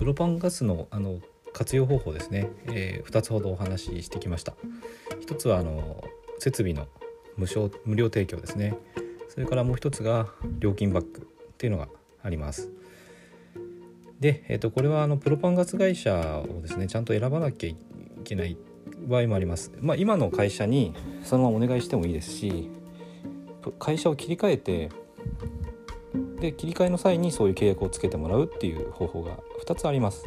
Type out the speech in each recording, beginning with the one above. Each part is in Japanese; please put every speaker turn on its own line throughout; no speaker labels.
プロパンガスのあの活用方法ですね、えー、2つほどお話ししてきました。一つはあの設備の無償無料提供ですね。それからもう一つが料金バックっていうのがあります。で、えー、とこれはあのプロパンガス会社をですねちゃんと選ばなきゃいけない場合もあります、まあ、今の会社にそのままお願いしてもいいですし会社を切り替えてで切り替えの際にそういう契約をつけてもらうっていう方法が2つあります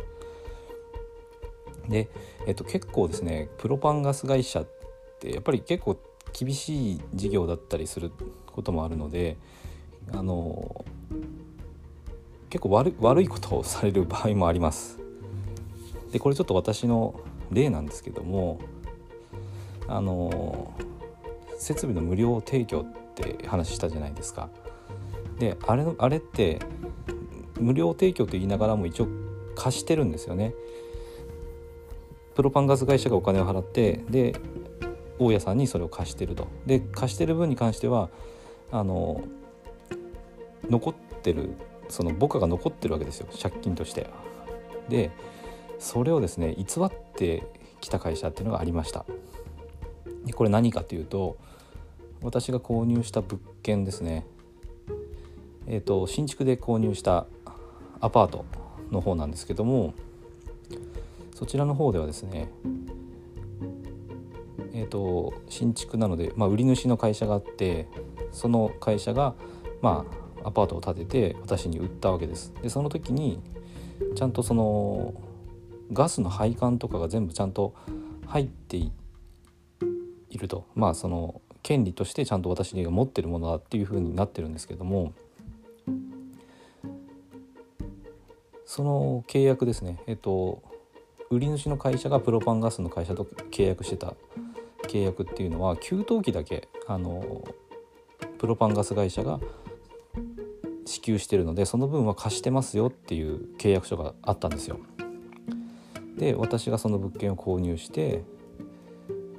で、えっと、結構ですねプロパンガス会社ってやっぱり結構厳しい事業だったりすることもあるのであの結構悪悪いことをされる場合もあります。でこれちょっと私の例なんですけどもあの設備の無料提供って話したじゃないですか。であれあれって無料提供と言いながらも一応貸してるんですよね。プロパンガス会社がお金を払ってで大家さんにそれを貸してると。で貸してる分に関してはあの残ってるその母価が残ってるわけですよ。借金として。でそれをですね偽ってきた会社っていうのがありました。でこれ何かというと私が購入した物件ですね。え、ー、と新築で購入したアパートの方なんですけどもそちらの方ではですねえーと、新築なので、まあ、売り主の会社があってその会社が、まあ、アパートを建てて私に売ったわけです。でその時にちゃんとそのガスの配管とかが全部ちゃんと入っているとまあその権利としてちゃんと私が持ってるものだっていうふうになってるんですけどもその契約ですねえっと売り主の会社がプロパンガスの会社と契約してた契約っていうのは給湯器だけあのプロパンガス会社が支給してるのでその分は貸してますよっていう契約書があったんですよ。で私がその物件を購入して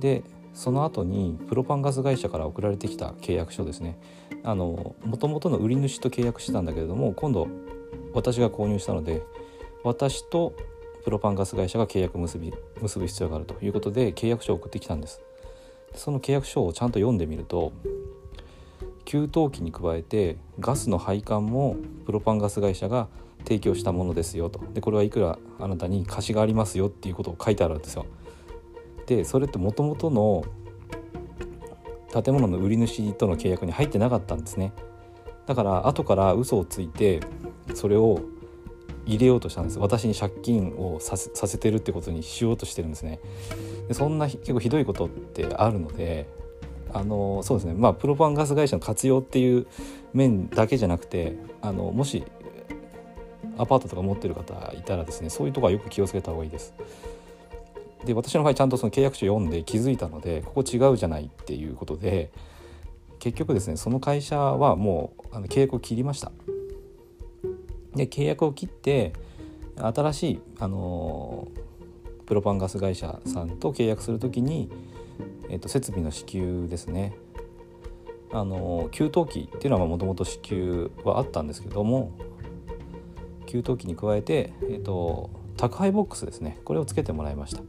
でその後にプロパンガス会社から送られてきた契約書ですねあの元々の売り主と契約してたんだけれども今度私が購入したので私とプロパンガス会社が契約結び結ぶ必要があるということで契約書を送ってきたんですその契約書をちゃんと読んでみると給湯器に加えてガスの配管もプロパンガス会社が提供したものですよとでこれはいくらあなたに貸しがありますよっていうことを書いてあるんですよ。でそれってもともとの建物の売り主との契約に入ってなかったんですね。だから後から嘘をついてそれを入れようとしたんです私に借金をさせてるってことにしようとしてるんですねでそんな結構ひどいことってあるのであのそうですねまあプロパンガス会社の活用っていう面だけじゃなくてあのもしアパートとか持ってる方いたらですねそういうとこはよく気をつけた方がいいです。で私の場合ちゃんとその契約書読んで気づいたのでここ違うじゃないっていうことで結局ですねその会社はもうあの契約を切りました。で契約を切って新しい、あのプロパンガス会社さんと契約する時に、えー、と設備の支給ですね。あの給湯器っていうのはもともと支給はあったんですけども給湯器に加えて、えーと、宅配ボックスですね。これをつけてもらいました。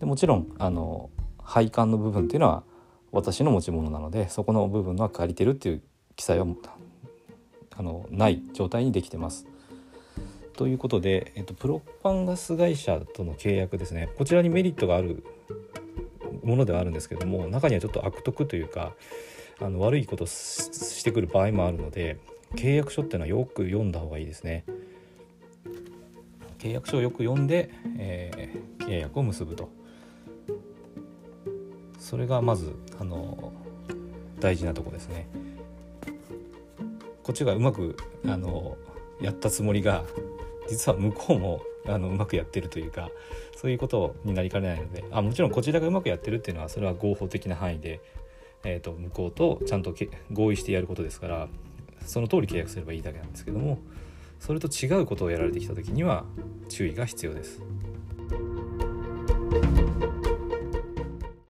でもちろんあの配管の部分っていうのは私の持ち物なのでそこの部分は借りてるっていう記載はあのない状態にできてます。ということで、えっと、プロパンガス会社との契約ですねこちらにメリットがあるものではあるんですけども中にはちょっと悪徳というかあの悪いことしてくる場合もあるので契約書っていうのはよく読んだ方がいいですね。契約書をよく読んで、えー、契約を結ぶとそれがまずあの大事なとこですね。こっちがうまくあのやったつもりが実は向こうもあのうまくやってるというかそういうことになりかねないのであもちろんこちらがうまくやってるっていうのはそれは合法的な範囲で、えーと、向こうとちゃんと合意してやることですからその通り契約すればいいだけなんですけどもそれと違うことをやられてきた時には注意が必要です。